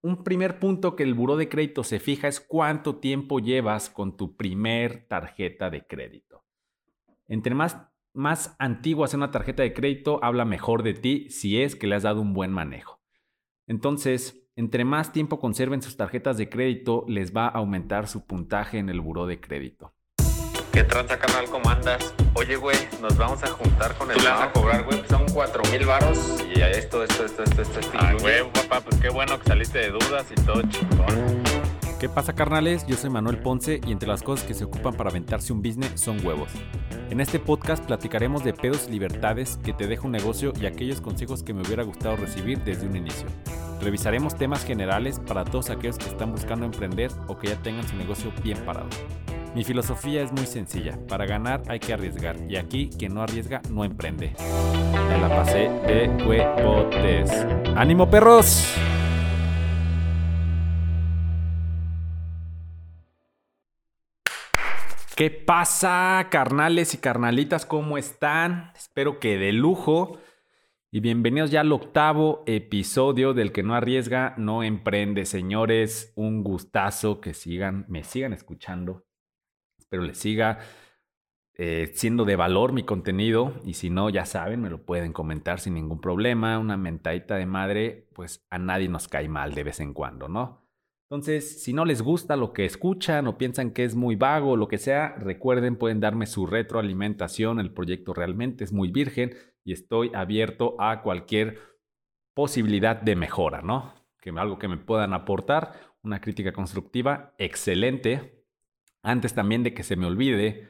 un primer punto que el buró de crédito se fija es cuánto tiempo llevas con tu primer tarjeta de crédito. Entre más, más antigua sea una tarjeta de crédito, habla mejor de ti si es que le has dado un buen manejo. Entonces, entre más tiempo conserven sus tarjetas de crédito, les va a aumentar su puntaje en el buró de crédito. ¿Qué tranza, canal? ¿Cómo andas? Oye, güey, nos vamos a juntar con el... ¿Tú le vas a cobrar, güey? Son cuatro mil varos y esto, esto, esto, esto, esto, esto. Ah, güey, papá, pues qué bueno que saliste de dudas y todo chingón. ¿Qué pasa, carnales? Yo soy Manuel Ponce y entre las cosas que se ocupan para aventarse un business son huevos. En este podcast platicaremos de pedos y libertades que te deja un negocio y aquellos consejos que me hubiera gustado recibir desde un inicio. Revisaremos temas generales para todos aquellos que están buscando emprender o que ya tengan su negocio bien parado. Mi filosofía es muy sencilla, para ganar hay que arriesgar y aquí quien no arriesga no emprende. Me la pasé de huevotes. ¡Ánimo perros! ¿Qué pasa, carnales y carnalitas? ¿Cómo están? Espero que de lujo. Y bienvenidos ya al octavo episodio del que no arriesga, no emprende. Señores, un gustazo que sigan, me sigan escuchando Espero les siga eh, siendo de valor mi contenido y si no, ya saben, me lo pueden comentar sin ningún problema. Una mentadita de madre, pues a nadie nos cae mal de vez en cuando, ¿no? Entonces, si no les gusta lo que escuchan o piensan que es muy vago o lo que sea, recuerden, pueden darme su retroalimentación. El proyecto realmente es muy virgen y estoy abierto a cualquier posibilidad de mejora, ¿no? Que algo que me puedan aportar, una crítica constructiva, excelente. Antes también de que se me olvide,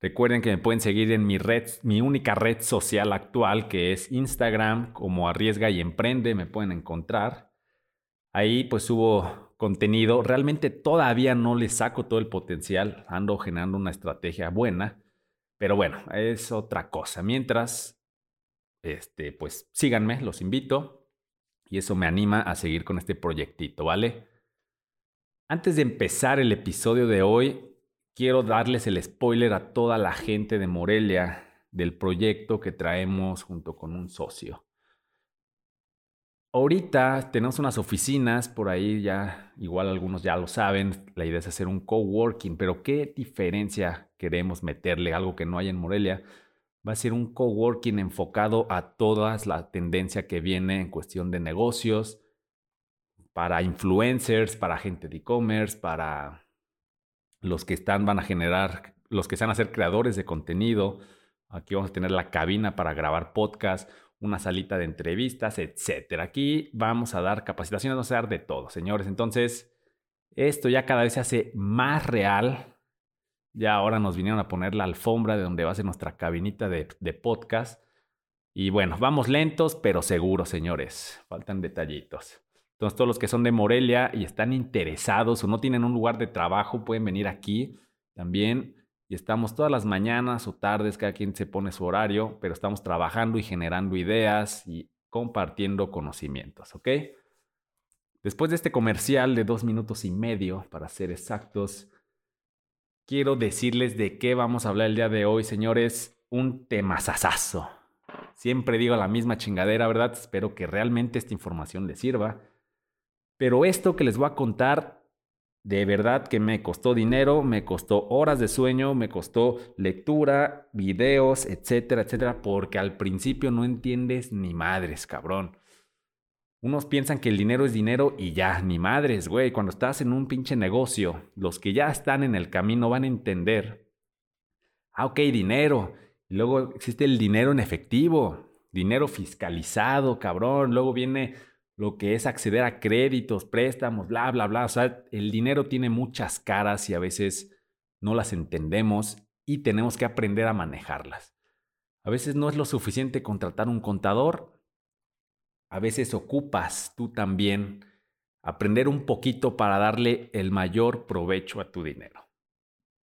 recuerden que me pueden seguir en mi red, mi única red social actual, que es Instagram, como Arriesga y Emprende, me pueden encontrar. Ahí pues subo contenido. Realmente todavía no le saco todo el potencial, ando generando una estrategia buena, pero bueno, es otra cosa. Mientras, este, pues síganme, los invito y eso me anima a seguir con este proyectito, ¿vale? Antes de empezar el episodio de hoy, quiero darles el spoiler a toda la gente de Morelia del proyecto que traemos junto con un socio. Ahorita tenemos unas oficinas por ahí, ya igual algunos ya lo saben, la idea es hacer un coworking, pero ¿qué diferencia queremos meterle? Algo que no hay en Morelia. Va a ser un coworking enfocado a toda la tendencia que viene en cuestión de negocios, para influencers, para gente de e-commerce, para los que están, van a generar, los que están a ser creadores de contenido. Aquí vamos a tener la cabina para grabar podcast, una salita de entrevistas, etc. Aquí vamos a dar capacitaciones, vamos a dar de todo, señores. Entonces, esto ya cada vez se hace más real. Ya ahora nos vinieron a poner la alfombra de donde va a ser nuestra cabinita de, de podcast. Y bueno, vamos lentos, pero seguros, señores. Faltan detallitos. Entonces, todos los que son de Morelia y están interesados o no tienen un lugar de trabajo, pueden venir aquí también. Y estamos todas las mañanas o tardes, cada quien se pone su horario, pero estamos trabajando y generando ideas y compartiendo conocimientos, ¿ok? Después de este comercial de dos minutos y medio, para ser exactos, quiero decirles de qué vamos a hablar el día de hoy, señores. Un temazazazo. Siempre digo la misma chingadera, ¿verdad? Espero que realmente esta información les sirva. Pero esto que les voy a contar, de verdad que me costó dinero, me costó horas de sueño, me costó lectura, videos, etcétera, etcétera, porque al principio no entiendes ni madres, cabrón. Unos piensan que el dinero es dinero y ya, ni madres, güey. Cuando estás en un pinche negocio, los que ya están en el camino van a entender. Ah, ok, dinero. Luego existe el dinero en efectivo, dinero fiscalizado, cabrón. Luego viene lo que es acceder a créditos, préstamos, bla, bla, bla. O sea, el dinero tiene muchas caras y a veces no las entendemos y tenemos que aprender a manejarlas. A veces no es lo suficiente contratar un contador. A veces ocupas tú también aprender un poquito para darle el mayor provecho a tu dinero.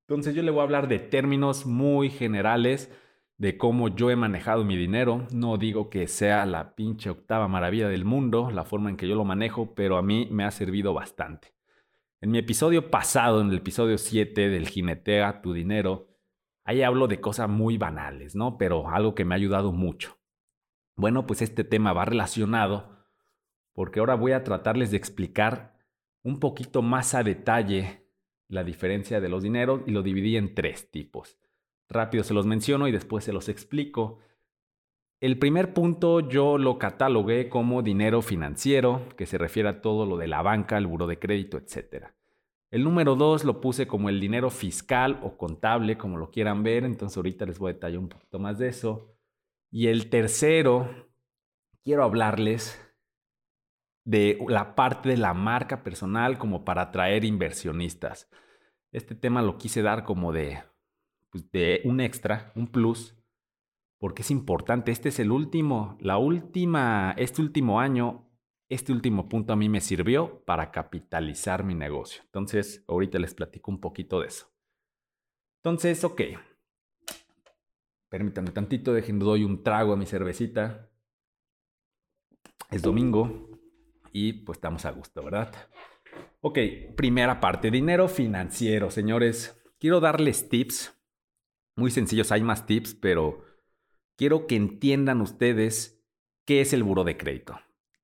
Entonces yo le voy a hablar de términos muy generales de cómo yo he manejado mi dinero. No digo que sea la pinche octava maravilla del mundo, la forma en que yo lo manejo, pero a mí me ha servido bastante. En mi episodio pasado, en el episodio 7 del Jinetea tu dinero, ahí hablo de cosas muy banales, ¿no? Pero algo que me ha ayudado mucho. Bueno, pues este tema va relacionado porque ahora voy a tratarles de explicar un poquito más a detalle la diferencia de los dineros y lo dividí en tres tipos. Rápido se los menciono y después se los explico. El primer punto yo lo catalogué como dinero financiero, que se refiere a todo lo de la banca, el buro de crédito, etc. El número dos lo puse como el dinero fiscal o contable, como lo quieran ver, entonces ahorita les voy a detallar un poquito más de eso. Y el tercero, quiero hablarles de la parte de la marca personal como para atraer inversionistas. Este tema lo quise dar como de, pues, de un extra, un plus, porque es importante. Este es el último, la última, este último año, este último punto a mí me sirvió para capitalizar mi negocio. Entonces, ahorita les platico un poquito de eso. Entonces, ok. Permítanme tantito, dejen, doy un trago a mi cervecita. Es domingo y pues estamos a gusto, ¿verdad? Ok, primera parte, dinero financiero, señores. Quiero darles tips muy sencillos, hay más tips, pero quiero que entiendan ustedes qué es el buro de crédito.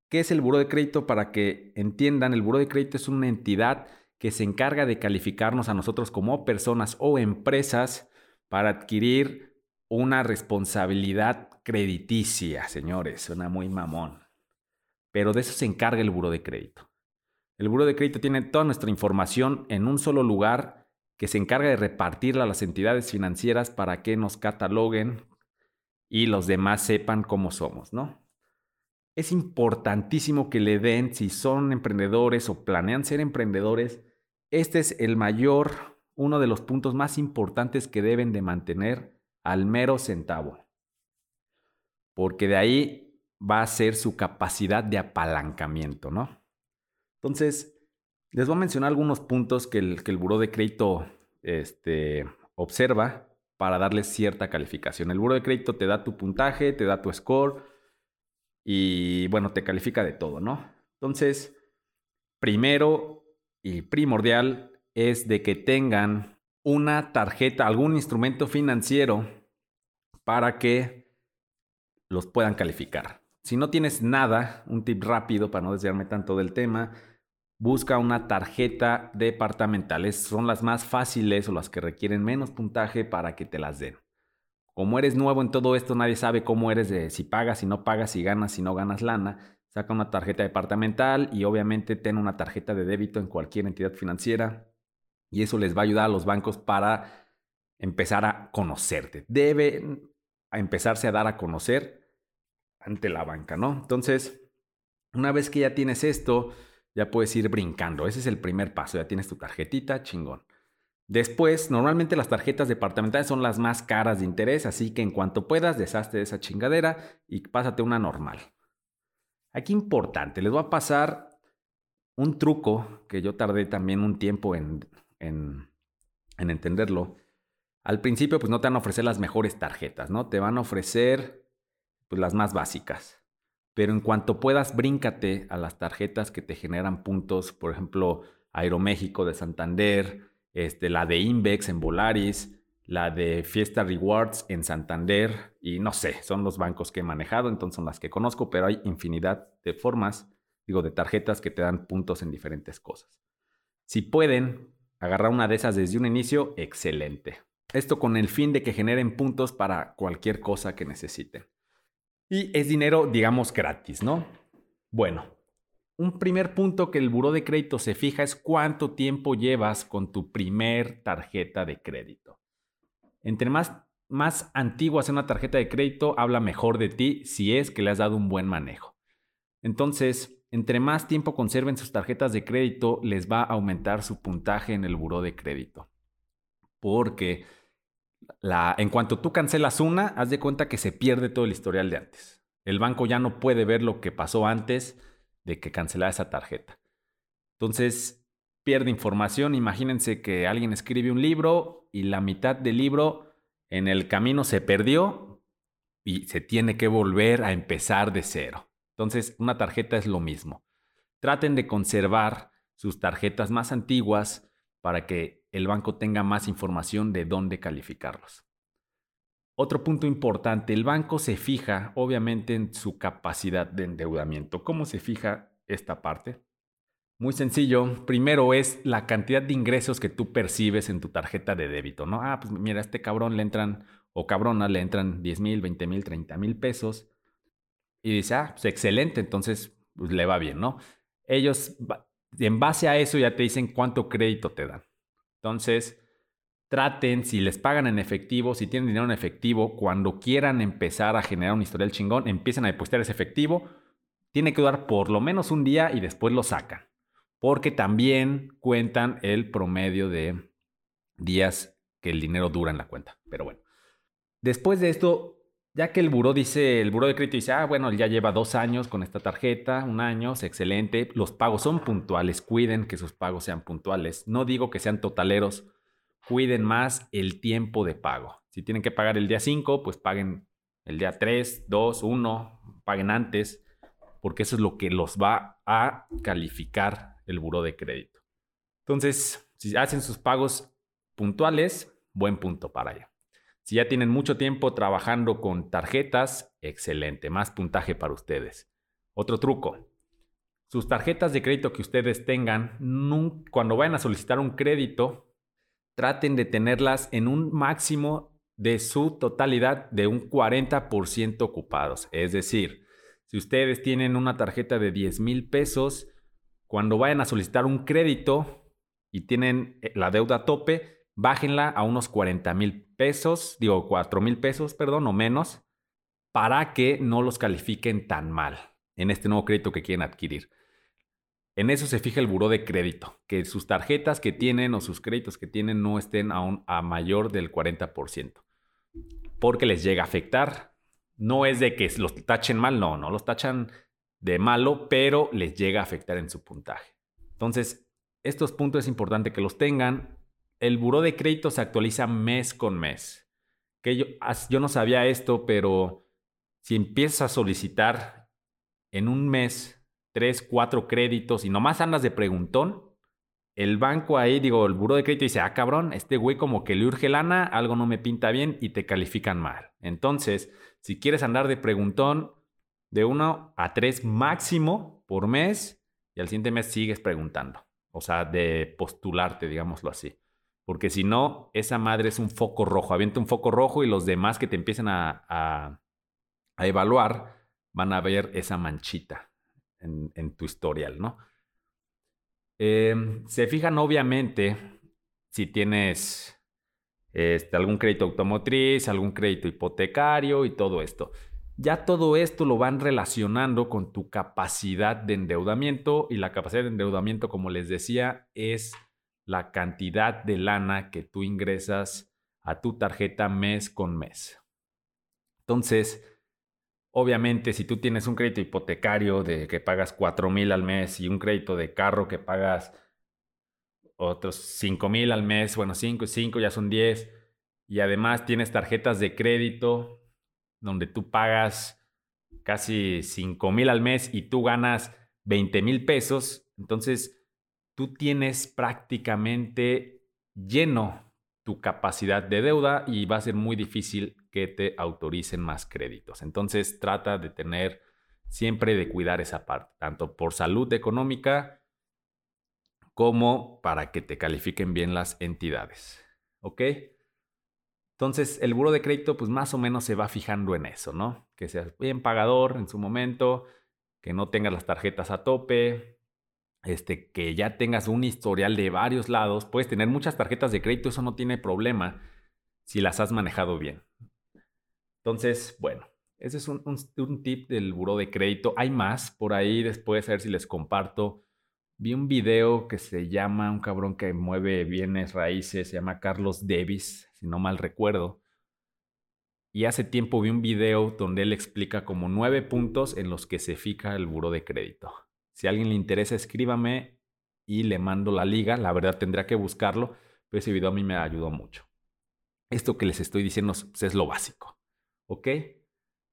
¿Qué es el buro de crédito? Para que entiendan, el buro de crédito es una entidad que se encarga de calificarnos a nosotros como personas o empresas para adquirir una responsabilidad crediticia, señores. Suena muy mamón. Pero de eso se encarga el buro de crédito. El buro de crédito tiene toda nuestra información en un solo lugar que se encarga de repartirla a las entidades financieras para que nos cataloguen y los demás sepan cómo somos, ¿no? Es importantísimo que le den, si son emprendedores o planean ser emprendedores, este es el mayor, uno de los puntos más importantes que deben de mantener al mero centavo. Porque de ahí va a ser su capacidad de apalancamiento, ¿no? Entonces, les voy a mencionar algunos puntos que el, que el buró de crédito este, observa para darle cierta calificación. El buró de crédito te da tu puntaje, te da tu score y bueno, te califica de todo, ¿no? Entonces, primero y primordial es de que tengan una tarjeta, algún instrumento financiero para que los puedan calificar. Si no tienes nada, un tip rápido para no desviarme tanto del tema, busca una tarjeta departamental. son las más fáciles o las que requieren menos puntaje para que te las den. Como eres nuevo en todo esto, nadie sabe cómo eres de si pagas, si no pagas, si ganas, si no ganas lana. Saca una tarjeta departamental y obviamente ten una tarjeta de débito en cualquier entidad financiera. Y eso les va a ayudar a los bancos para empezar a conocerte. Debe empezarse a dar a conocer ante la banca, ¿no? Entonces, una vez que ya tienes esto, ya puedes ir brincando. Ese es el primer paso, ya tienes tu tarjetita, chingón. Después, normalmente las tarjetas departamentales son las más caras de interés, así que en cuanto puedas, deshazte de esa chingadera y pásate una normal. Aquí importante, les voy a pasar un truco que yo tardé también un tiempo en, en, en entenderlo. Al principio, pues no te van a ofrecer las mejores tarjetas, ¿no? Te van a ofrecer pues, las más básicas. Pero en cuanto puedas, bríncate a las tarjetas que te generan puntos, por ejemplo, Aeroméxico de Santander, este, la de Invex en Volaris, la de Fiesta Rewards en Santander, y no sé, son los bancos que he manejado, entonces son las que conozco, pero hay infinidad de formas, digo, de tarjetas que te dan puntos en diferentes cosas. Si pueden agarrar una de esas desde un inicio, excelente. Esto con el fin de que generen puntos para cualquier cosa que necesiten. Y es dinero, digamos, gratis, ¿no? Bueno, un primer punto que el buró de crédito se fija es cuánto tiempo llevas con tu primer tarjeta de crédito. Entre más, más antigua sea una tarjeta de crédito, habla mejor de ti si es que le has dado un buen manejo. Entonces, entre más tiempo conserven sus tarjetas de crédito, les va a aumentar su puntaje en el buró de crédito. Porque en cuanto tú cancelas una, haz de cuenta que se pierde todo el historial de antes. El banco ya no puede ver lo que pasó antes de que cancelara esa tarjeta. Entonces, pierde información. Imagínense que alguien escribe un libro y la mitad del libro en el camino se perdió y se tiene que volver a empezar de cero. Entonces, una tarjeta es lo mismo. Traten de conservar sus tarjetas más antiguas para que el banco tenga más información de dónde calificarlos. Otro punto importante, el banco se fija obviamente en su capacidad de endeudamiento. ¿Cómo se fija esta parte? Muy sencillo. Primero es la cantidad de ingresos que tú percibes en tu tarjeta de débito, ¿no? Ah, pues mira, a este cabrón le entran, o cabrona le entran 10 mil, 20 mil, 30 mil pesos. Y dice, ah, pues excelente, entonces pues, le va bien, ¿no? Ellos, en base a eso, ya te dicen cuánto crédito te dan. Entonces, traten, si les pagan en efectivo, si tienen dinero en efectivo, cuando quieran empezar a generar un historial chingón, empiecen a depositar ese efectivo. Tiene que durar por lo menos un día y después lo sacan. Porque también cuentan el promedio de días que el dinero dura en la cuenta. Pero bueno. Después de esto, ya que el buró dice, el buró de crédito dice, ah, bueno, ya lleva dos años con esta tarjeta, un año, es excelente. Los pagos son puntuales, cuiden que sus pagos sean puntuales. No digo que sean totaleros, cuiden más el tiempo de pago. Si tienen que pagar el día 5, pues paguen el día 3, 2, 1, paguen antes, porque eso es lo que los va a calificar el buro de crédito. Entonces, si hacen sus pagos puntuales, buen punto para ello. Si ya tienen mucho tiempo trabajando con tarjetas, excelente, más puntaje para ustedes. Otro truco, sus tarjetas de crédito que ustedes tengan, cuando vayan a solicitar un crédito, traten de tenerlas en un máximo de su totalidad de un 40% ocupados. Es decir, si ustedes tienen una tarjeta de 10 mil pesos, cuando vayan a solicitar un crédito y tienen eh, la deuda a tope, bájenla a unos 40 mil pesos, digo 4 mil pesos, perdón, o menos, para que no los califiquen tan mal en este nuevo crédito que quieren adquirir. En eso se fija el buró de crédito, que sus tarjetas que tienen o sus créditos que tienen no estén aún a mayor del 40%, porque les llega a afectar. No es de que los tachen mal, no, no los tachan de malo, pero les llega a afectar en su puntaje. Entonces, estos puntos es importante que los tengan. El buró de crédito se actualiza mes con mes. Que yo, yo no sabía esto, pero si empiezas a solicitar en un mes tres, cuatro créditos y nomás andas de preguntón, el banco ahí, digo, el buro de crédito dice, ah, cabrón, este güey como que le urge lana, algo no me pinta bien y te califican mal. Entonces, si quieres andar de preguntón, de uno a tres máximo por mes y al siguiente mes sigues preguntando. O sea, de postularte, digámoslo así. Porque si no, esa madre es un foco rojo. Avienta un foco rojo y los demás que te empiecen a, a, a evaluar van a ver esa manchita en, tu historial, ¿no? Em, se fijan obviamente si tienes este, algún crédito automotriz, algún crédito hipotecario y todo esto. Ya todo esto lo van relacionando con tu capacidad de endeudamiento y la capacidad de endeudamiento, como les decía, es la cantidad de lana que tú ingresas a tu tarjeta mes con mes. Entonces, Obviamente, si tú tienes un crédito hipotecario de que pagas 4 mil al mes y un crédito de carro que pagas otros 5 mil al mes, bueno, 5 y 5 ya son 10, y además tienes tarjetas de crédito donde tú pagas casi 5 mil al mes y tú ganas 20 mil pesos, entonces tú tienes prácticamente lleno tu capacidad de deuda y va a ser muy difícil que te autoricen más créditos. Entonces trata de tener siempre de cuidar esa parte, tanto por salud económica como para que te califiquen bien las entidades. ¿Ok? Entonces el buro de crédito pues más o menos se va fijando en eso, ¿no? Que seas bien pagador en su momento, que no tengas las tarjetas a tope, este, que ya tengas un historial de varios lados. Puedes tener muchas tarjetas de crédito, eso no tiene problema si las has manejado bien. Entonces, bueno, ese es un, tip del buro de crédito. Hay más por ahí después, a ver si les comparto. Vi un video que se llama, un cabrón que mueve bienes raíces, se llama Carlos Davis, si no mal recuerdo. Y hace tiempo vi un video donde él explica como nueve puntos en los que se fija el buro de crédito. Si a alguien le interesa, escríbame y le mando la liga. La verdad tendría que buscarlo, pero ese video a mí me ayudó mucho. Esto que les estoy diciendo es lo básico. ¿Ok?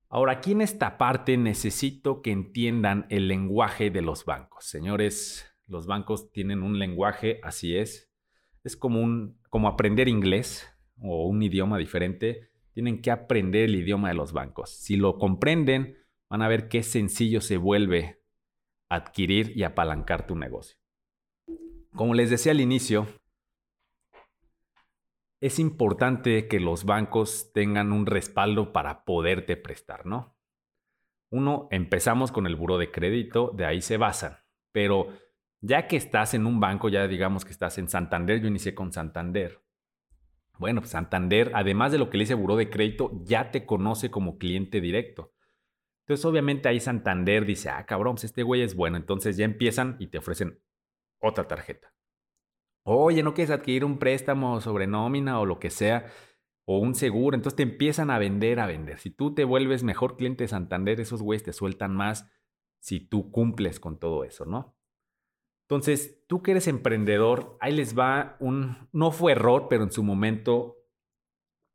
Ahora, aquí en esta parte necesito que entiendan el lenguaje de los bancos. Señores, los bancos tienen un lenguaje, así es. Es como, un, como aprender inglés o un idioma diferente. Tienen que aprender el idioma de los bancos. Si lo comprenden, van a ver qué sencillo se vuelve adquirir y apalancar tu negocio. Como les decía al inicio, es importante que los bancos tengan un respaldo para poderte prestar, ¿no? Uno, empezamos con el buro de crédito, de ahí se basan, pero ya que estás en un banco, ya digamos que estás en Santander, yo inicié con Santander. Bueno, pues Santander, además de lo que le dice buró de crédito, ya te conoce como cliente directo. Entonces, obviamente ahí Santander dice, ah, cabrón, pues este güey es bueno. Entonces ya empiezan y te ofrecen otra tarjeta. Oye, ¿no quieres adquirir un préstamo sobre nómina o lo que sea? O un seguro. Entonces te empiezan a vender, a vender. Si tú te vuelves mejor cliente de Santander, esos güeyes te sueltan más si tú cumples con todo eso, ¿no? Entonces, tú que eres emprendedor, ahí les va un, no fue error, pero en su momento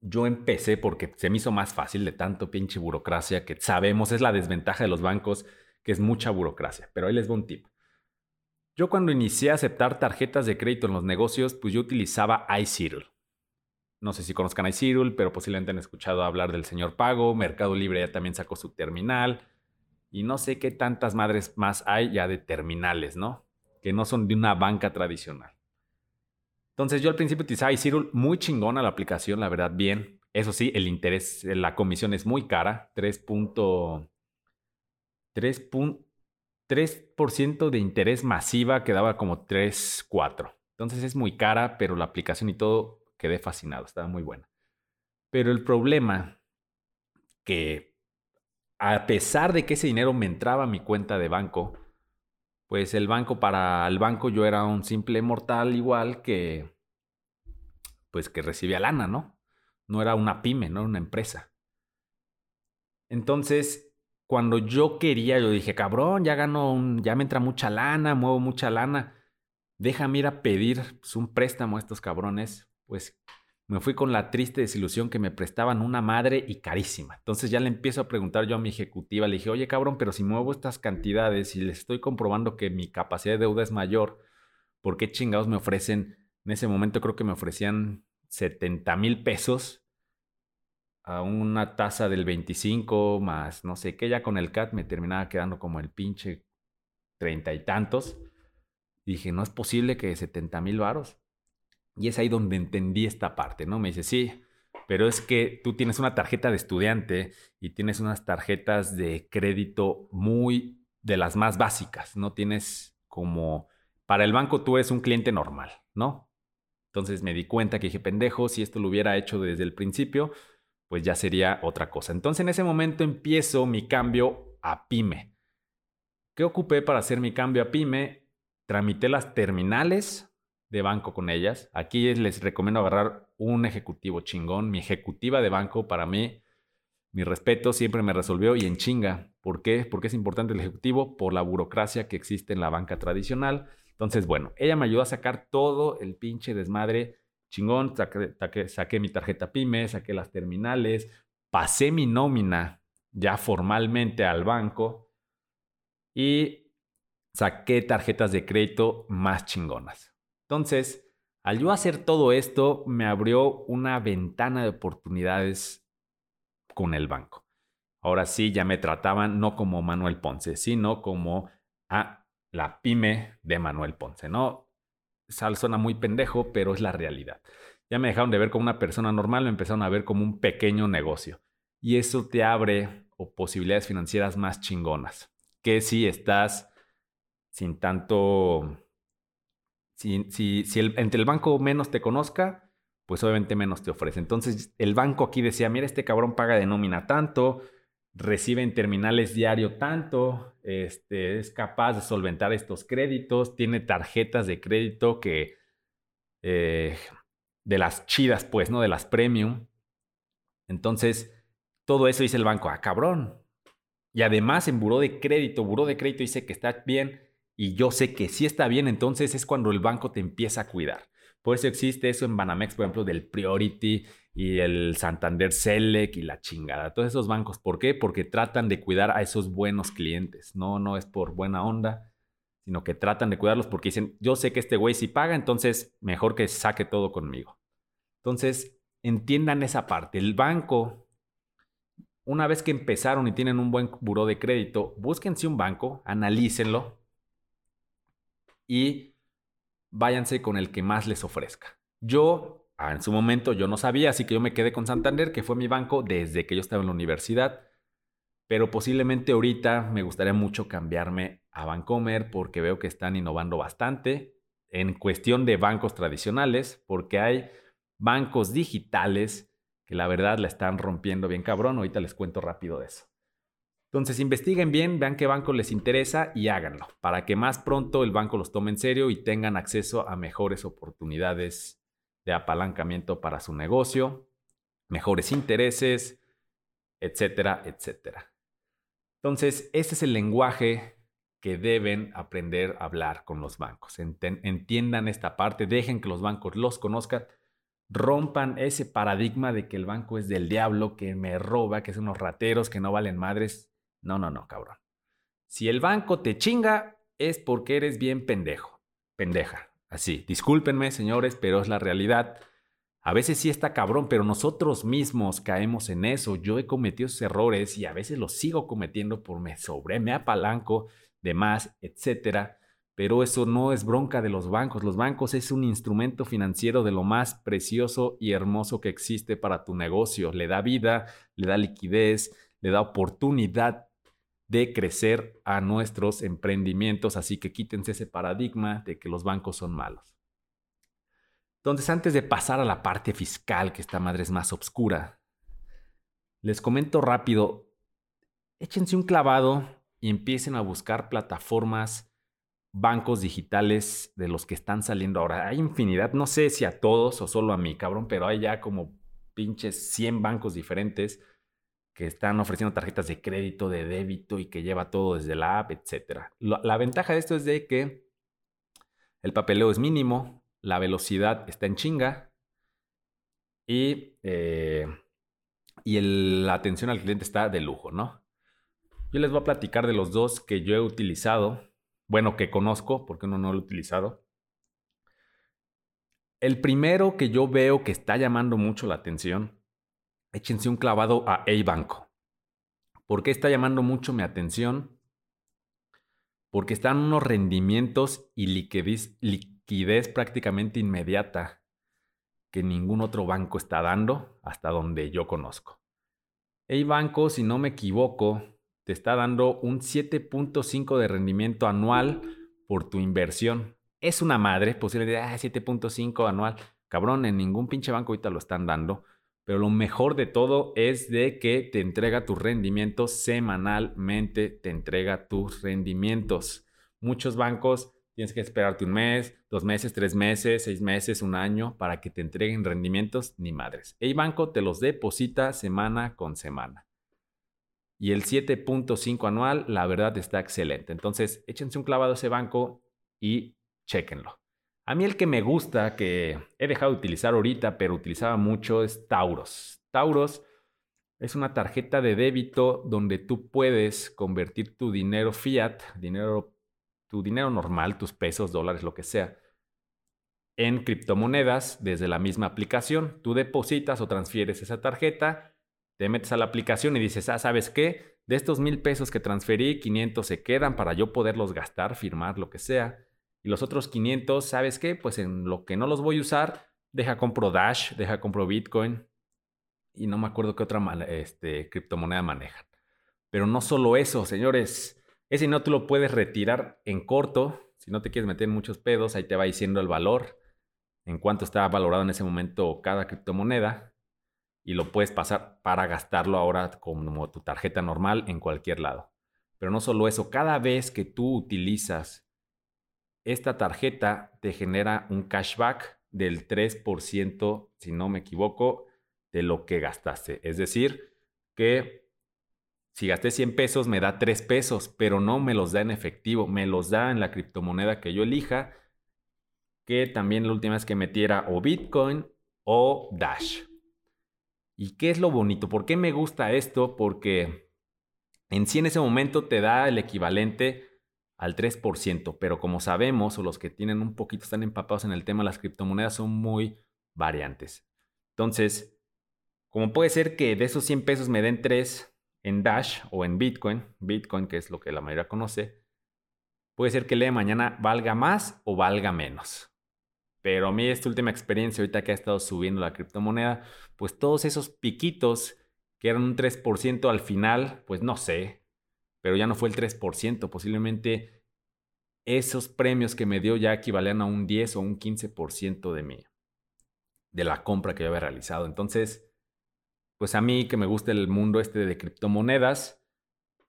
yo empecé porque se me hizo más fácil de tanto pinche burocracia que sabemos es la desventaja de los bancos, que es mucha burocracia. Pero ahí les va un tip. Yo cuando inicié a aceptar tarjetas de crédito en los negocios, pues yo utilizaba iCircle. No sé si conozcan iCircle, pero posiblemente han escuchado hablar del señor Pago. Mercado Libre ya también sacó su terminal. Y no sé qué tantas madres más hay ya de terminales, ¿no? Que no son de una banca tradicional. Entonces yo al principio utilizaba iCircle, muy chingona la aplicación, la verdad, bien. Eso sí, el interés, la comisión es muy cara, 3.3 3% de interés masiva quedaba como 3, 4. Entonces es muy cara, pero la aplicación y todo quedé fascinado, estaba muy buena. Pero el problema que a pesar de que ese dinero me entraba a mi cuenta de banco, pues el banco para el banco yo era un simple mortal igual que pues que recibía lana, ¿no? No era una pyme, no era una empresa. Entonces, cuando yo quería, yo dije, cabrón, ya gano, un, ya me entra mucha lana, muevo mucha lana, déjame ir a pedir un préstamo a estos cabrones. Pues me fui con la triste desilusión que me prestaban una madre y carísima. Entonces ya le empiezo a preguntar yo a mi ejecutiva, le dije, oye cabrón, pero si muevo estas cantidades y les estoy comprobando que mi capacidad de deuda es mayor, ¿por qué chingados me ofrecen? En ese momento creo que me ofrecían 70 mil pesos a una tasa del 25 más no sé qué, ya con el CAT me terminaba quedando como el pinche treinta y tantos. dije, no es posible que 70 mil varos. Y es ahí donde entendí esta parte, ¿no? Me dice, sí, pero es que tú tienes una tarjeta de estudiante y tienes unas tarjetas de crédito muy de las más básicas, no tienes como, para el banco tú eres un cliente normal, ¿no? Entonces me di cuenta que dije, pendejo, si esto lo hubiera hecho desde el principio, pues ya sería otra cosa. Entonces en ese momento empiezo mi cambio a pyme. ¿Qué ocupé para hacer mi cambio a pyme? Tramité las terminales de banco con ellas. Aquí les recomiendo agarrar un ejecutivo chingón. Mi ejecutiva de banco para mí, mi respeto, siempre me resolvió y en chinga. ¿Por qué? Porque es importante el ejecutivo por la burocracia que existe en la banca tradicional. Entonces, bueno, ella me ayudó a sacar todo el pinche desmadre chingón, saqué, mi tarjeta PYME, saqué las terminales, pasé mi nómina ya formalmente al banco y saqué tarjetas de crédito más chingonas. Entonces, al yo hacer todo esto, me abrió una ventana de oportunidades con el banco. Ahora sí, ya me trataban no como Manuel Ponce, sino como a la pyme de Manuel Ponce, ¿no? suena muy pendejo, pero es la realidad. Ya me dejaron de ver como una persona normal, me empezaron a ver como un pequeño negocio. Y eso te abre posibilidades financieras más chingonas. Que si estás sin tanto... Si, entre el banco menos te conozca, pues obviamente menos te ofrece. Entonces el banco aquí decía, mira, este cabrón paga de nómina tanto, recibe en terminales diario tanto, este, es capaz de solventar estos créditos, tiene tarjetas de crédito que eh, de las chidas, pues, ¿no? De las premium. Entonces, todo eso dice el banco, ah, cabrón. Y además en buró de crédito, buró de crédito dice que está bien y yo sé que sí está bien, entonces es cuando el banco te empieza a cuidar. Por eso existe eso en Banamex, por ejemplo, del Priority y el Santander Select y la chingada. Todos esos bancos. ¿Por qué? Porque tratan de cuidar a esos buenos clientes. No, no es por buena onda, sino que tratan de cuidarlos porque dicen, yo sé que este güey sí paga, entonces mejor que saque todo conmigo. Entonces, entiendan esa parte. El banco, una vez que empezaron y tienen un buen buró de crédito, búsquense un banco, analícenlo, y váyanse con el que más les ofrezca. Yo, ah, en su momento, yo no sabía, así que yo me quedé con Santander, que fue mi banco desde que yo estaba en la universidad. Pero posiblemente ahorita me gustaría mucho cambiarme a Bancomer porque veo que están innovando bastante en cuestión de bancos tradicionales, porque hay bancos digitales que la verdad la están rompiendo bien cabrón. Ahorita les cuento rápido de eso. Entonces investiguen bien, vean qué banco les interesa y háganlo, para que más pronto el banco los tome en serio y tengan acceso a mejores oportunidades de apalancamiento para su negocio, mejores intereses, etcétera, etcétera. Entonces, ese es el lenguaje que deben aprender a hablar con los bancos. Entiendan esta parte, dejen que los bancos los conozcan, rompan ese paradigma de que el banco es del diablo, que me roba, que son unos rateros, que no valen madres. No, no, no, cabrón. Si el banco te chinga, es porque eres bien pendejo, pendeja. Así, discúlpenme, señores, pero es la realidad. A veces sí está cabrón, pero nosotros mismos caemos en eso. Yo he cometido esos errores y a veces los sigo cometiendo por me sobre, me apalanco de más, etcétera. Pero eso no es bronca de los bancos. Los bancos es un instrumento financiero de lo más precioso y hermoso que existe para tu negocio. Le da vida, le da liquidez, le da oportunidad de crecer a nuestros emprendimientos. Así que quítense ese paradigma de que los bancos son malos. Entonces, antes de pasar a la parte fiscal, que esta madre es más oscura, les comento rápido, échense un clavado y empiecen a buscar plataformas, bancos digitales de los que están saliendo ahora. Hay infinidad, no sé si a todos o solo a mí, cabrón, pero hay ya como pinches 100 bancos diferentes que están ofreciendo tarjetas de crédito, de débito y que lleva todo desde la app, etc. La ventaja de esto es de que el papeleo es mínimo, la velocidad está en chinga y, eh, y la atención al cliente está de lujo, ¿no? Yo les voy a platicar de los dos que yo he utilizado, bueno, que conozco, porque uno no lo he utilizado. El primero que yo veo que está llamando mucho la atención, échense un clavado a A-Banco. ¿Por qué está llamando mucho mi atención? Porque están unos rendimientos y liquidez, liquidez prácticamente inmediata que ningún otro banco está dando hasta donde yo conozco. El banco, si no me equivoco, te está dando un 7.5 de rendimiento anual por tu inversión. Es una madre, posiblemente, ah, 7.5 anual. Cabrón, en ningún pinche banco ahorita lo están dando. Pero lo mejor de todo es de que te entrega tus rendimientos semanalmente, te entrega tus rendimientos. Muchos bancos Tienes que esperarte un mes, dos meses, tres meses, seis meses, un año para que te entreguen rendimientos ni madres. El banco te los deposita semana con semana. Y el 7.5 anual, la verdad está excelente. Entonces, échense un clavado a ese banco y chequenlo. A mí el que me gusta, que he dejado de utilizar ahorita, pero utilizaba mucho, es Tauros. Tauros es una tarjeta de débito donde tú puedes convertir tu dinero fiat, dinero tu dinero normal, tus pesos, dólares, lo que sea, en criptomonedas desde la misma aplicación. Tú depositas o transfieres esa tarjeta, te metes a la aplicación y dices, ah, ¿sabes qué? De estos mil pesos que transferí, 500 se quedan para yo poderlos gastar, firmar, lo que sea. Y los otros 500, ¿sabes qué? Pues en lo que no los voy a usar, deja compro Dash, deja compro Bitcoin. Y no me acuerdo qué otra este, criptomoneda manejan. Pero no solo eso, señores. Ese no tú lo puedes retirar en corto. Si no te quieres meter en muchos pedos, ahí te va diciendo el valor, en cuánto está valorado en ese momento cada criptomoneda. Y lo puedes pasar para gastarlo ahora como tu tarjeta normal en cualquier lado. Pero no solo eso, cada vez que tú utilizas esta tarjeta te genera un cashback del 3%, si no me equivoco, de lo que gastaste. Es decir, que si gasté 100 pesos, me da 3 pesos, pero no me los da en efectivo, me los da en la criptomoneda que yo elija, que también la última vez que metiera o Bitcoin o Dash. ¿Y qué es lo bonito? ¿Por qué me gusta esto? Porque en sí en ese momento te da el equivalente al 3%, pero como sabemos, o los que tienen un poquito, están empapados en el tema, las criptomonedas son muy variantes. Entonces, como puede ser que de esos 100 pesos me den 3, en Dash o en Bitcoin, Bitcoin que es lo que la mayoría conoce, puede ser que el día de mañana valga más o valga menos. Pero a mí esta última experiencia, ahorita que ha estado subiendo la criptomoneda, pues todos esos piquitos que eran un 3% al final, pues no sé, pero ya no fue el 3%, posiblemente esos premios que me dio ya equivalían a un 10 o un 15% de mí, de la compra que yo había realizado. Entonces, pues a mí que me gusta el mundo este de criptomonedas,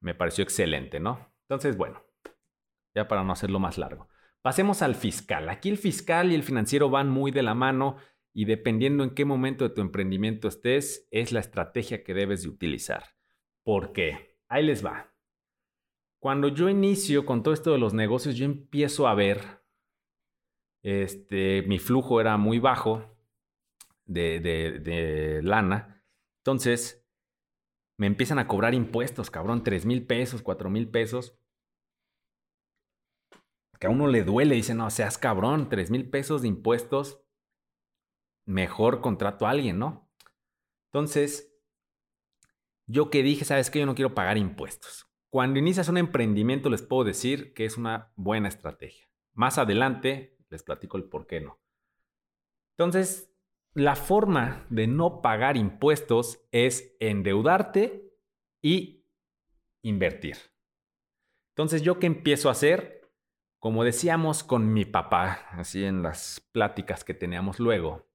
me pareció excelente, ¿no? Entonces, bueno, ya para no hacerlo más largo. Pasemos al fiscal. Aquí el fiscal y el financiero van muy de la mano y dependiendo en qué momento de tu emprendimiento estés, es la estrategia que debes de utilizar. ¿Por qué? Ahí les va. Cuando yo inicio con todo esto de los negocios, yo empiezo a ver, este, mi flujo era muy bajo de, lana. Entonces, me empiezan a cobrar impuestos, cabrón, 3 mil pesos, 4 mil pesos. Que a uno le duele, dice, no, seas cabrón, 3 mil pesos de impuestos mejor contrato a alguien, ¿no? Entonces, yo que dije, sabes que yo no quiero pagar impuestos. Cuando inicias un emprendimiento les puedo decir que es una buena estrategia. Más adelante les platico el por qué no. Entonces, la forma de no pagar impuestos es endeudarte y invertir. Entonces, ¿yo qué empiezo a hacer? Como decíamos con mi papá, así en las pláticas que teníamos luego,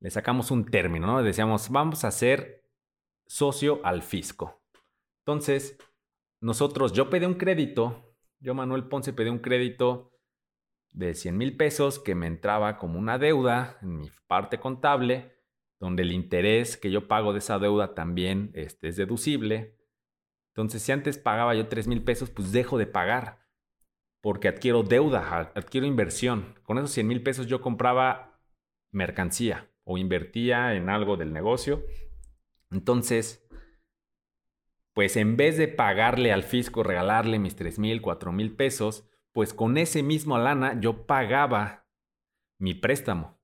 le sacamos un término, ¿no? Decíamos, vamos a ser socio al fisco. Entonces, nosotros, yo pedí un crédito, yo Manuel Ponce pedí un crédito de 100 mil pesos que me entraba como una deuda en mi parte contable, donde el interés que yo pago de esa deuda también este, es deducible. Entonces, si antes pagaba yo 3 mil pesos, pues dejo de pagar porque adquiero deuda, adquiero inversión. Con esos 100 mil pesos yo compraba mercancía o invertía en algo del negocio. Entonces, pues en vez de pagarle al fisco, regalarle mis 3 mil, 4 mil pesos, pues con ese mismo lana yo pagaba mi préstamo.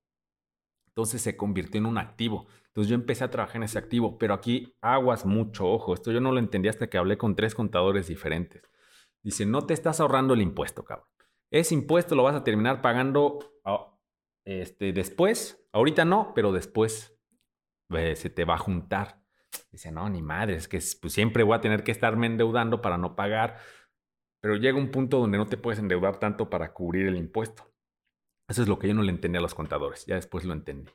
Entonces se convirtió en un activo. Entonces yo empecé a trabajar en ese activo, pero aquí aguas mucho ojo. Esto yo no lo entendí hasta que hablé con tres contadores diferentes. Dice, no te estás ahorrando el impuesto, cabrón. Ese impuesto lo vas a terminar pagando este, después, ahorita no, pero después eh, se te va a juntar. Dice, no, ni madre, es que pues, siempre voy a tener que estarme endeudando para no pagar. Pero llega un punto donde no te puedes endeudar tanto para cubrir el impuesto. Eso es lo que yo no le entendía a los contadores, ya después lo entendí.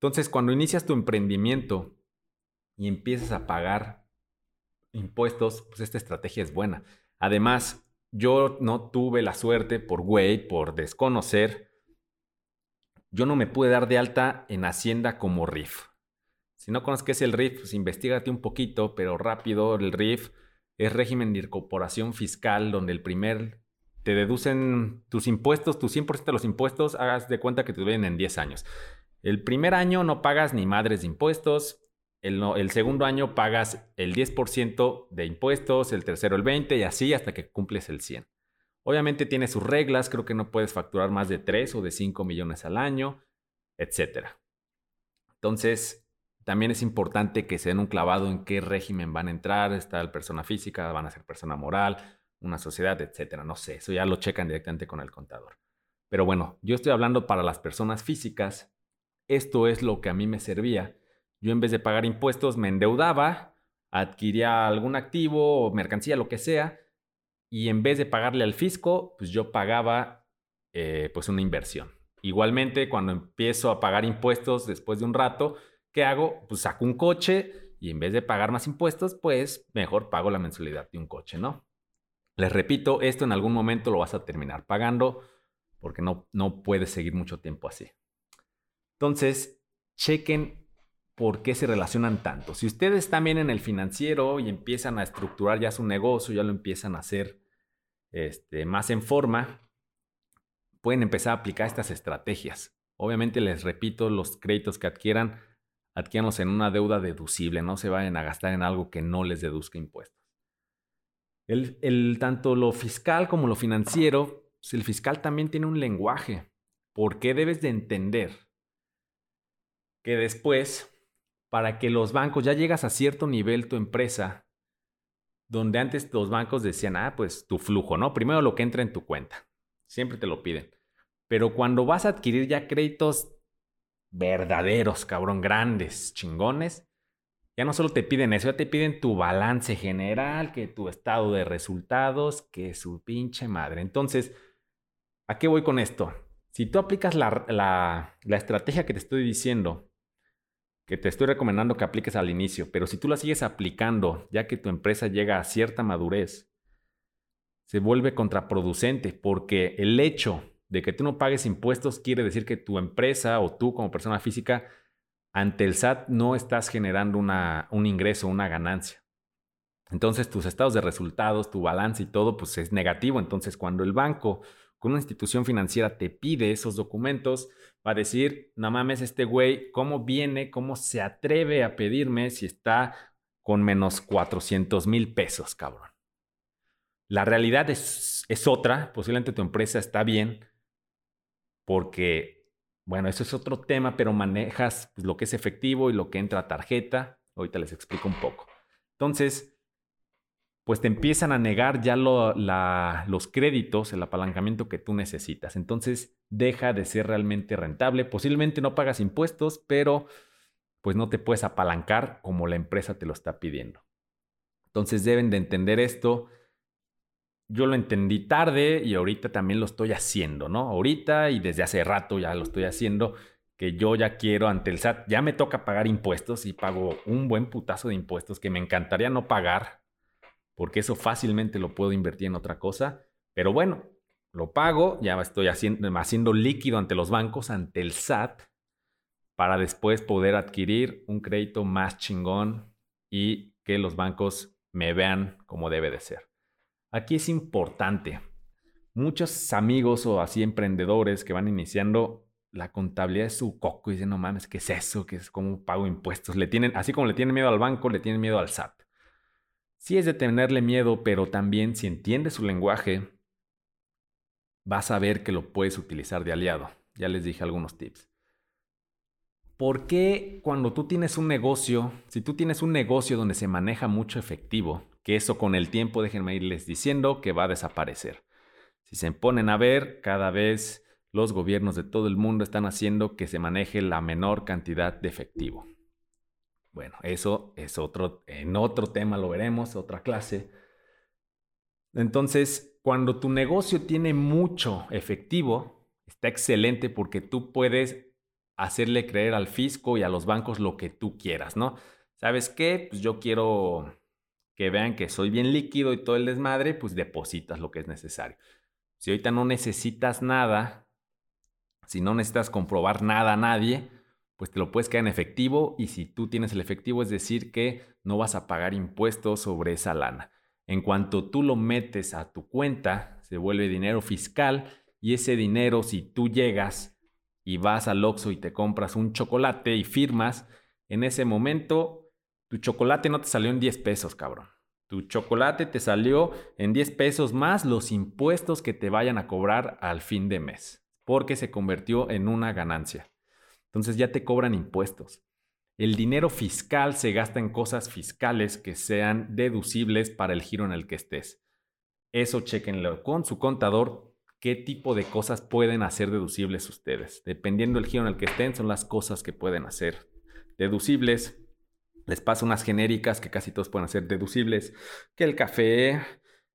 Entonces, cuando inicias tu emprendimiento y empiezas a pagar impuestos, pues esta estrategia es buena. Además, yo no tuve la suerte por güey, por desconocer, yo no me pude dar de alta en Hacienda como RIF. Si no conoces qué es el RIF, pues investigate un poquito, pero rápido. El RIF es régimen de incorporación fiscal, donde el primer te deducen tus impuestos, tu 100% de los impuestos, hagas de cuenta que te vienen en 10 años. El primer año no pagas ni madres de impuestos, el, el, segundo año pagas el 10% de impuestos, el tercero el 20% y así hasta que cumples el 100%. Obviamente tiene sus reglas, creo que no puedes facturar más de 3 o de 5 millones al año, etc. Entonces, también es importante que se den un clavado en qué régimen van a entrar, está la persona física, van a ser persona moral, una sociedad, etc. No sé, eso ya lo checan directamente con el contador. Pero bueno, yo estoy hablando para las personas físicas. Esto es lo que a mí me servía. Yo en vez de pagar impuestos me endeudaba, adquiría algún activo mercancía, lo que sea, y en vez de pagarle al fisco, pues yo pagaba eh, pues una inversión. Igualmente, cuando empiezo a pagar impuestos después de un rato, ¿qué hago? Pues saco un coche y en vez de pagar más impuestos, pues mejor pago la mensualidad de un coche, ¿no? Les repito, esto en algún momento lo vas a terminar pagando porque no, no puedes seguir mucho tiempo así. Entonces, chequen por qué se relacionan tanto. Si ustedes bien en el financiero y empiezan a estructurar ya su negocio, ya lo empiezan a hacer este, más en forma, pueden empezar a aplicar estas estrategias. Obviamente les repito, los créditos que adquieran, adquiéranlos en una deuda deducible, no se vayan a gastar en algo que no les deduzca impuestos. El, tanto lo fiscal como lo financiero, el fiscal también tiene un lenguaje. ¿Por qué debes de entender que después, para que los bancos ya llegas a cierto nivel tu empresa, donde antes los bancos decían, ah, pues tu flujo, ¿no? Primero lo que entra en tu cuenta. Siempre te lo piden. Pero cuando vas a adquirir ya créditos verdaderos, cabrón, grandes, chingones, ya no solo te piden eso, ya te piden tu balance general, que tu estado de resultados, que su pinche madre. Entonces, ¿a qué voy con esto? Si tú aplicas la, la, estrategia que te estoy diciendo, que te estoy recomendando que apliques al inicio, pero si tú la sigues aplicando ya que tu empresa llega a cierta madurez, se vuelve contraproducente porque el hecho de que tú no pagues impuestos quiere decir que tu empresa o tú como persona física ante el SAT no estás generando una, un ingreso, una ganancia. Entonces tus estados de resultados, tu balance y todo, pues es negativo. Entonces cuando el banco con una institución financiera te pide esos documentos, va a decir, no mames, este güey, ¿cómo viene? ¿Cómo se atreve a pedirme si está con menos 400 mil pesos, cabrón? La realidad es, es otra, posiblemente tu empresa está bien, porque, bueno, eso es otro tema, pero manejas pues, lo que es efectivo y lo que entra a tarjeta. Ahorita les explico un poco. Entonces, pues te empiezan a negar ya los créditos, el apalancamiento que tú necesitas. Entonces deja de ser realmente rentable. Posiblemente no pagas impuestos, pero pues no te puedes apalancar como la empresa te lo está pidiendo. Entonces deben de entender esto. Yo lo entendí tarde y ahorita también lo estoy haciendo, ¿no? Ahorita y desde hace rato ya lo estoy haciendo, que yo ya quiero ante el SAT, ya me toca pagar impuestos y pago un buen putazo de impuestos que me encantaría no pagar porque eso fácilmente lo puedo invertir en otra cosa. Pero bueno, lo pago, ya estoy haciendo, líquido ante los bancos, ante el SAT, para después poder adquirir un crédito más chingón y que los bancos me vean como debe de ser. Aquí es importante. Muchos amigos o así emprendedores que van iniciando la contabilidad de su coco y dicen, no mames, ¿qué es eso? ¿Qué es cómo pago impuestos? Le tienen, así como le tienen miedo al banco, le tienen miedo al SAT. Sí es de tenerle miedo, pero también si entiendes su lenguaje, vas a ver que lo puedes utilizar de aliado. Ya les dije algunos tips. ¿Por qué cuando tú tienes un negocio, si tú tienes un negocio donde se maneja mucho efectivo, que eso con el tiempo déjenme irles diciendo que va a desaparecer? Si se ponen a ver, cada vez los gobiernos de todo el mundo están haciendo que se maneje la menor cantidad de efectivo. Bueno, eso es otro, en otro tema lo veremos, otra clase. Entonces, cuando tu negocio tiene mucho efectivo, está excelente porque tú puedes hacerle creer al fisco y a los bancos lo que tú quieras, ¿no? ¿Sabes qué? Pues yo quiero que vean que soy bien líquido y todo el desmadre, pues depositas lo que es necesario. Si ahorita no necesitas nada, si no necesitas comprobar nada a nadie, pues te lo puedes quedar en efectivo y si tú tienes el efectivo es decir que no vas a pagar impuestos sobre esa lana. En cuanto tú lo metes a tu cuenta, se vuelve dinero fiscal y ese dinero si tú llegas y vas al Oxxo y te compras un chocolate y firmas, en ese momento tu chocolate no te salió en 10 pesos, cabrón. Tu chocolate te salió en 10 pesos más los impuestos que te vayan a cobrar al fin de mes, porque se convirtió en una ganancia. Entonces ya te cobran impuestos. El dinero fiscal se gasta en cosas fiscales que sean deducibles para el giro en el que estés. Eso chequenlo con su contador qué tipo de cosas pueden hacer deducibles ustedes. Dependiendo del giro en el que estén, son las cosas que pueden hacer deducibles. Les paso unas genéricas que casi todos pueden hacer deducibles. Que el café,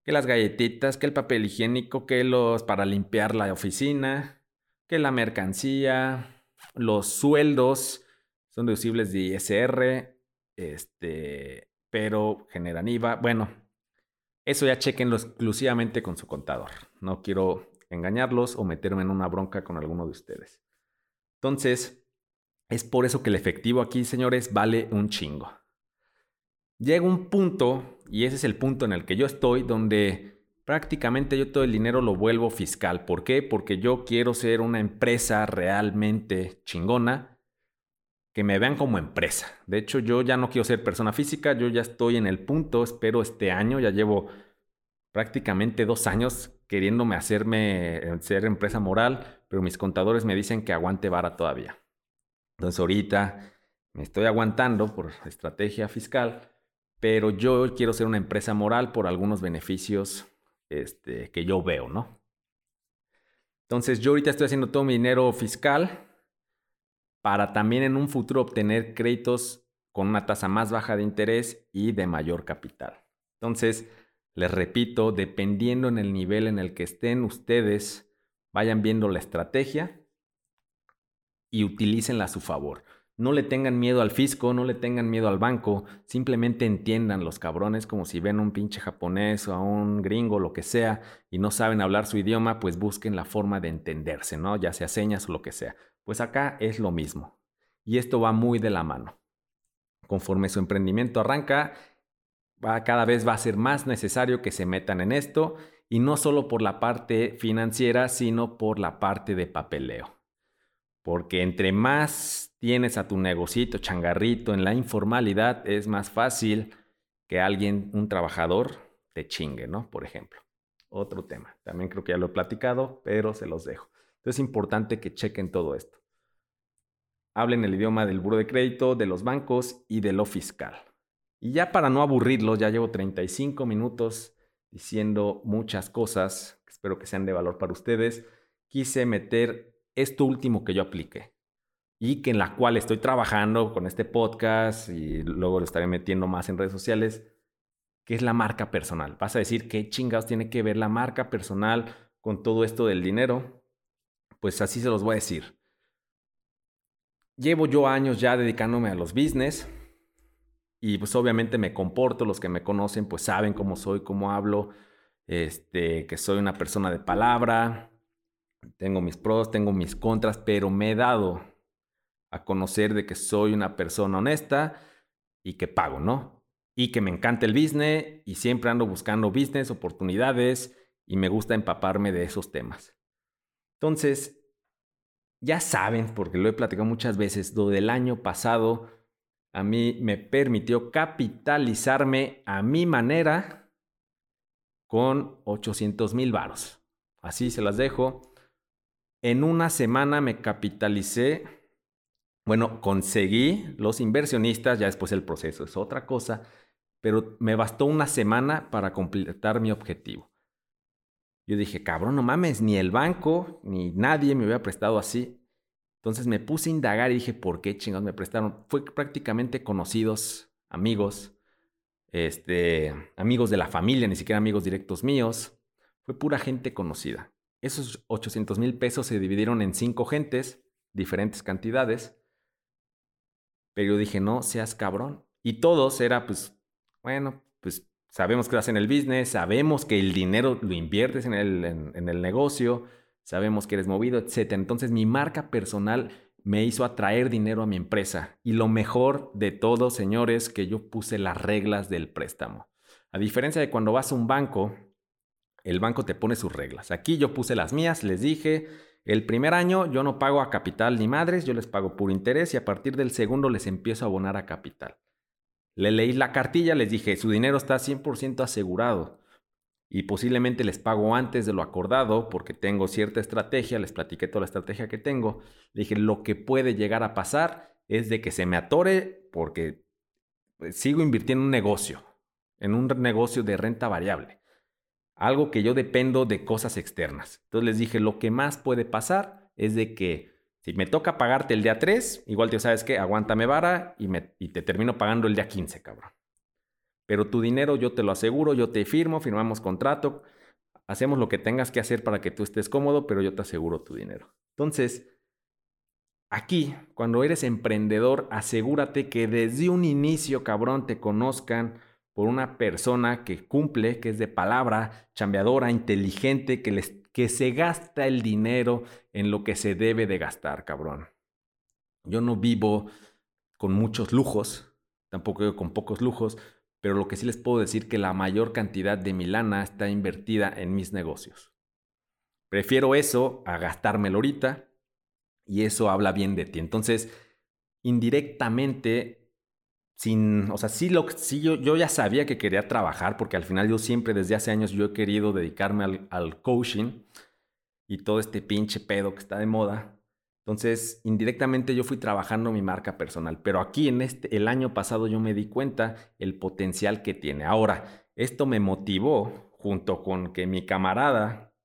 que las galletitas, que el papel higiénico, que los para limpiar la oficina, que la mercancía, los sueldos son deducibles de ISR, este, pero generan IVA. Bueno, eso ya chequenlo exclusivamente con su contador. No quiero engañarlos o meterme en una bronca con alguno de ustedes. Entonces, es por eso que el efectivo aquí, señores, vale un chingo. Llega un punto, y ese es el punto en el que yo estoy, donde prácticamente yo todo el dinero lo vuelvo fiscal. ¿Por qué? Porque yo quiero ser una empresa realmente chingona, que me vean como empresa. De hecho, yo ya no quiero ser persona física, yo ya estoy en el punto, espero este año, ya llevo prácticamente dos años queriéndome hacerme eh, ser empresa moral, pero mis contadores me dicen que aguante vara todavía. Entonces ahorita me estoy aguantando por estrategia fiscal pero yo quiero ser una empresa moral por algunos beneficios este, que yo veo, ¿no? Entonces yo ahorita estoy haciendo todo mi dinero fiscal para también en un futuro obtener créditos con una tasa más baja de interés y de mayor capital. Entonces, les repito, dependiendo en el nivel en el que estén ustedes, vayan viendo la estrategia y utilícenla a su favor. No le tengan miedo al fisco, no le tengan miedo al banco, simplemente entiendan los cabrones como si ven a un pinche japonés o a un gringo, lo que sea, y no saben hablar su idioma, pues busquen la forma de entenderse, ¿no? Ya sea señas o lo que sea. Pues acá es lo mismo. Y esto va muy de la mano. Conforme su emprendimiento arranca, va, cada vez va a ser más necesario que se metan en esto, y no solo por la parte financiera, sino por la parte de papeleo. Porque entre más tienes a tu negocito, changarrito en la informalidad, es más fácil que alguien, un trabajador, te chingue, ¿no? Por ejemplo. Otro tema. También creo que ya lo he platicado, pero se los dejo. Entonces es importante que chequen todo esto. Hablen el idioma del buro de crédito, de los bancos y de lo fiscal. Y ya para no aburrirlos, ya llevo 35 minutos diciendo muchas cosas, espero que sean de valor para ustedes. Quise meter esto último que yo apliqué y que en la cual estoy trabajando con este podcast y luego lo estaré metiendo más en redes sociales, que es la marca personal. Vas a decir qué chingados tiene que ver la marca personal con todo esto del dinero. Pues así se los voy a decir. Llevo yo años ya dedicándome a los business y pues obviamente me comporto, los que me conocen pues saben cómo soy, cómo hablo, este, que soy una persona de palabra, tengo mis pros, tengo mis contras, pero me he dado a conocer de que soy una persona honesta y que pago, ¿no? Y que me encanta el business y siempre ando buscando business, oportunidades y me gusta empaparme de esos temas. Entonces, ya saben, porque lo he platicado muchas veces, lo del año pasado a mí me permitió capitalizarme a mi manera con 800 mil varos. Así se las dejo. En una semana me capitalicé, bueno, conseguí los inversionistas, ya después el proceso es otra cosa, pero me bastó una semana para completar mi objetivo. Yo dije, cabrón, no mames, ni el banco, ni nadie me había prestado así. Entonces me puse a indagar y dije, ¿por qué chingados me prestaron? Fue prácticamente conocidos, amigos, este, amigos de la familia, ni siquiera amigos directos míos. Fue pura gente conocida. Esos 800 mil pesos se dividieron en cinco gentes, diferentes cantidades. Pero yo dije, no seas cabrón. Y todos era, pues, bueno, pues sabemos que hacen el business, sabemos que el dinero lo inviertes en el, en el negocio, sabemos que eres movido, etc. Entonces mi marca personal me hizo atraer dinero a mi empresa. Y lo mejor de todo, señores, que yo puse las reglas del préstamo. A diferencia de cuando vas a un banco el banco te pone sus reglas. Aquí yo puse las mías, les dije, el primer año yo no pago a capital ni madres, yo les pago por interés y a partir del segundo les empiezo a abonar a capital. Le leí la cartilla, les dije, su dinero está 100% asegurado y posiblemente les pago antes de lo acordado porque tengo cierta estrategia, les platiqué toda la estrategia que tengo. Le dije, lo que puede llegar a pasar es de que se me atore porque pues, sigo invirtiendo en un negocio, en un negocio de renta variable algo que yo dependo de cosas externas. Entonces les dije, lo que más puede pasar es de que si me toca pagarte el día 3, igual te sabes que aguántame vara y, me, y te termino pagando el día 15, cabrón. Pero tu dinero yo te lo aseguro, yo te firmo, firmamos contrato, hacemos lo que tengas que hacer para que tú estés cómodo, pero yo te aseguro tu dinero. Entonces, aquí, cuando eres emprendedor, asegúrate que desde un inicio, cabrón, te conozcan, por una persona que cumple, que es de palabra, chambeadora, inteligente, que, les, que se gasta el dinero en lo que se debe de gastar, cabrón. Yo no vivo con muchos lujos, tampoco con pocos lujos, pero lo que sí les puedo decir que la mayor cantidad de mi lana está invertida en mis negocios. Prefiero eso a gastármelo ahorita y eso habla bien de ti. Entonces, indirectamente sin, o sea, sí, lo, sí yo, yo, ya sabía que quería trabajar porque al final yo siempre desde hace años yo he querido dedicarme al, coaching y todo este pinche pedo que está de moda. Entonces, indirectamente yo fui trabajando mi marca personal, pero aquí en este el año pasado yo me di cuenta el potencial que tiene. Ahora, esto me motivó junto con que mi camarada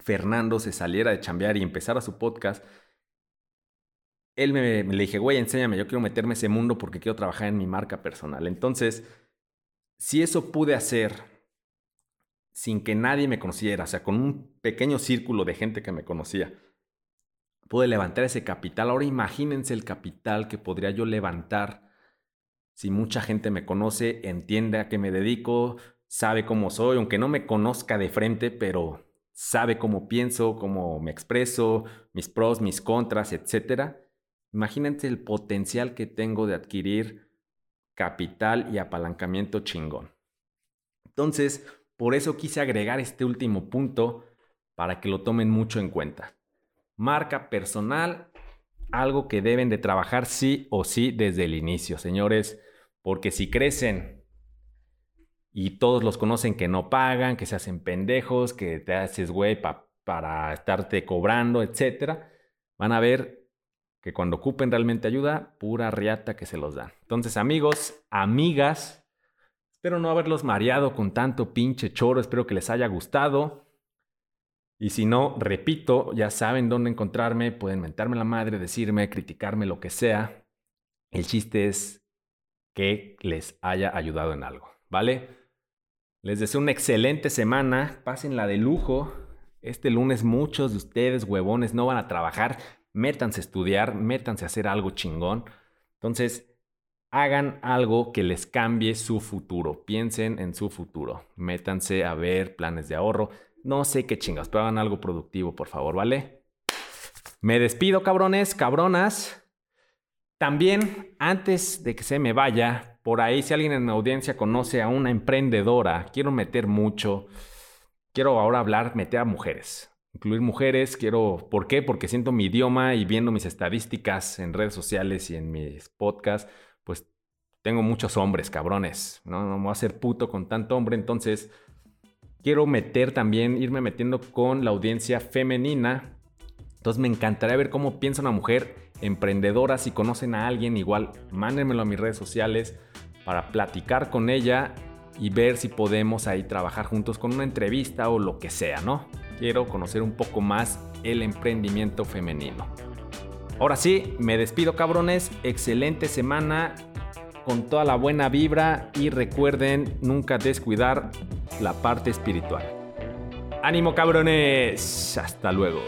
Fernando se saliera de chambear y empezara su podcast. Él me, le dije, güey, enséñame, yo quiero meterme ese mundo porque quiero trabajar en mi marca personal. Entonces, si eso pude hacer sin que nadie me conociera, o sea, con un pequeño círculo de gente que me conocía, pude levantar ese capital. Ahora imagínense el capital que podría yo levantar si mucha gente me conoce, entiende a qué me dedico, sabe cómo soy, aunque no me conozca de frente, pero sabe cómo pienso, cómo me expreso, mis pros, mis contras, etc. Imagínense el potencial que tengo de adquirir capital y apalancamiento chingón. Entonces, por eso quise agregar este último punto para que lo tomen mucho en cuenta. Marca personal, algo que deben de trabajar sí o sí desde el inicio, señores, porque si crecen y todos los conocen que no pagan, que se hacen pendejos, que te haces güey para estarte cobrando, etcétera, van a ver que cuando ocupen realmente ayuda, pura riata que se los dan. Entonces, amigos, amigas, Espero no haberlos mareado con tanto pinche choro, espero que les haya gustado. Y si no, repito, ya saben dónde encontrarme, pueden mentarme la madre, decirme, criticarme, lo que sea. El chiste es que les haya ayudado en algo, ¿vale? Les deseo una excelente semana, pásenla de lujo. Este lunes muchos de ustedes, huevones, no van a trabajar, métanse a estudiar, métanse a hacer algo chingón. Entonces, hagan algo que les cambie su futuro. Piensen en su futuro. Métanse a ver planes de ahorro. No sé qué chingas, pero hagan algo productivo, por favor, ¿vale? Me despido, cabrones, cabronas. También, antes de que se me vaya, por ahí, si alguien en mi audiencia conoce a una emprendedora, quiero meter mucho. Quiero ahora hablar, meter a mujeres. Incluir mujeres, quiero. ¿Por qué? Porque siento mi idioma y viendo mis estadísticas en redes sociales y en mis podcasts pues tengo muchos hombres, cabrones, ¿no? No me voy a hacer puto con tanto hombre, entonces quiero meter también, irme metiendo con la audiencia femenina. Entonces me encantaría ver cómo piensa una mujer emprendedora, si conocen a alguien, igual mándenmelo a mis redes sociales para platicar con ella y ver si podemos ahí trabajar juntos con una entrevista o lo que sea, ¿no? Quiero conocer un poco más el emprendimiento femenino. Ahora sí, me despido cabrones, excelente semana con toda la buena vibra y recuerden nunca descuidar la parte espiritual. Ánimo cabrones, hasta luego.